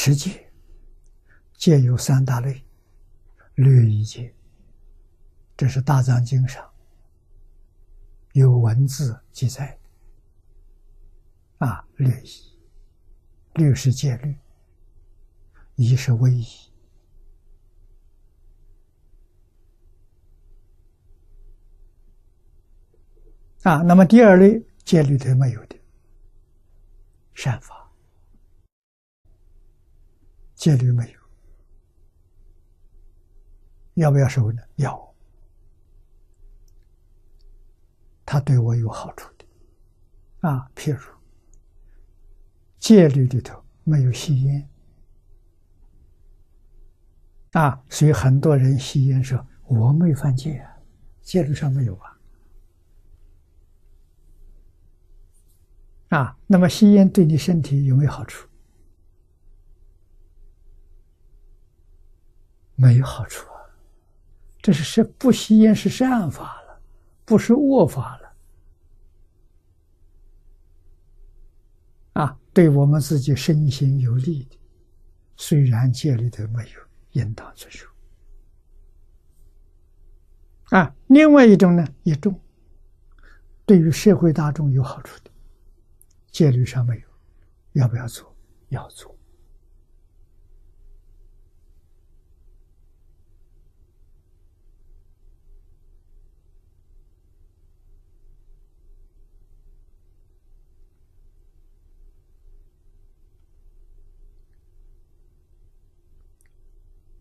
持戒，戒有三大类，律仪戒，这是大藏经上有文字记载的。啊，律仪，律是戒律，仪是威仪。啊，那么第二类戒律头没有的善法。戒律没有，要不要守呢？要，他对我有好处的，啊，譬如戒律里头没有吸烟，啊，所以很多人吸烟说我没犯戒啊，戒律上没有啊，啊，那么吸烟对你身体有没有好处？没有好处啊！这是是不吸烟是善法了，不是恶法了。啊，对我们自己身心有利的，虽然戒律都没有，应当遵守。啊，另外一种呢，一种对于社会大众有好处的，戒律上没有，要不要做？要做。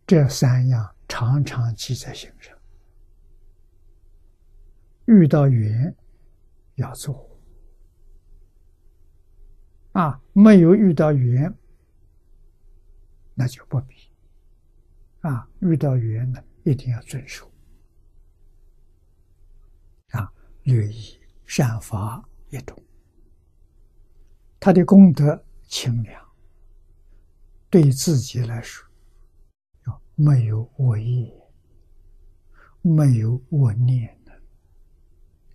这三样常常记在心上，遇到缘要做，啊，没有遇到缘，那就不必，啊，遇到缘呢，一定要遵守，啊，略以善法一种，他的功德清凉，对自己来说。没有恶意，没有恶念的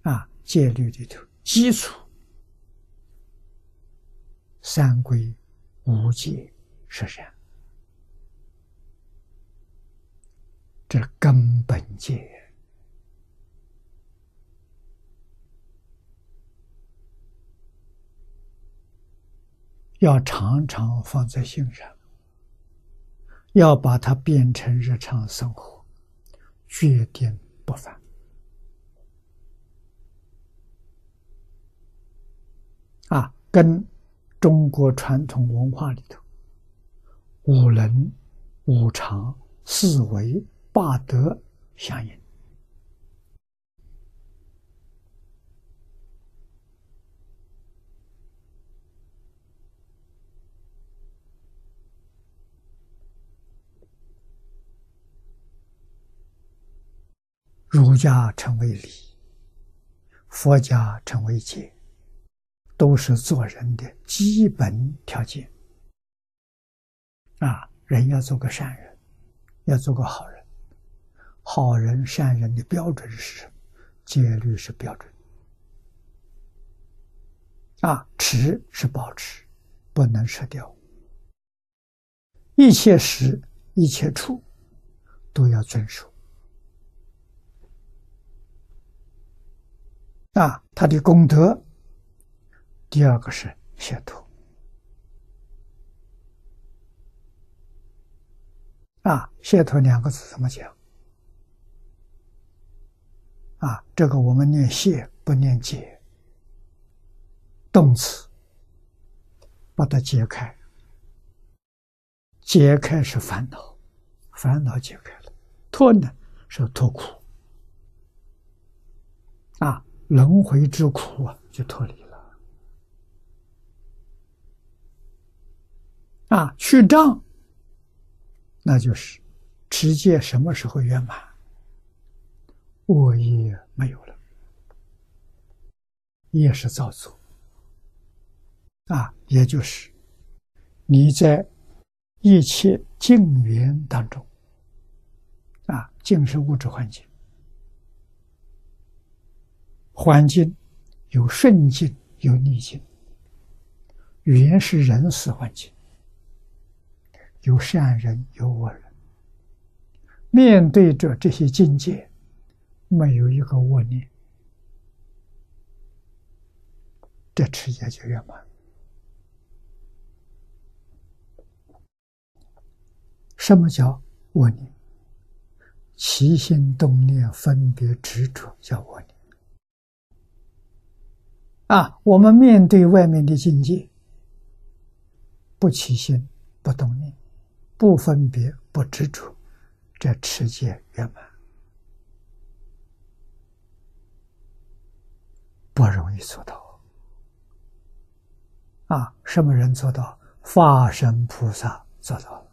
啊！戒律里头基础三规五戒十善，这根本戒要常常放在心上。要把它变成日常生活，决定不凡。啊，跟中国传统文化里头五伦、五常、四维、八德相应。儒家称为礼，佛家称为戒，都是做人的基本条件。啊，人要做个善人，要做个好人。好人、善人的标准是什么？戒律是标准。啊，持是保持，不能失掉。一切时、一切处，都要遵守。他的功德。第二个是解脱。啊，解脱两个字怎么讲？啊，这个我们念解不念解，动词把它解开，解开是烦恼，烦恼解开了，脱呢是脱苦。啊。轮回之苦啊，就脱离了。啊，去障，那就是持戒什么时候圆满？我也没有了，业是造作。啊，也就是你在一切境缘当中，啊，境是物质环境。环境有顺境，有逆境。语言是人死环境，有善人，有恶人。面对着这些境界，没有一个恶念，这持戒就圆满。什么叫恶念？起心动念、分别执着叫恶念。啊，我们面对外面的境界，不起心、不动念、不分别、不执着。这持戒圆满不容易做到啊！什么人做到？法身菩萨做到了。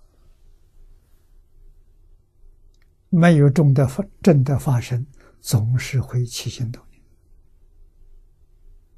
没有中的法，正的法身，总是会起心动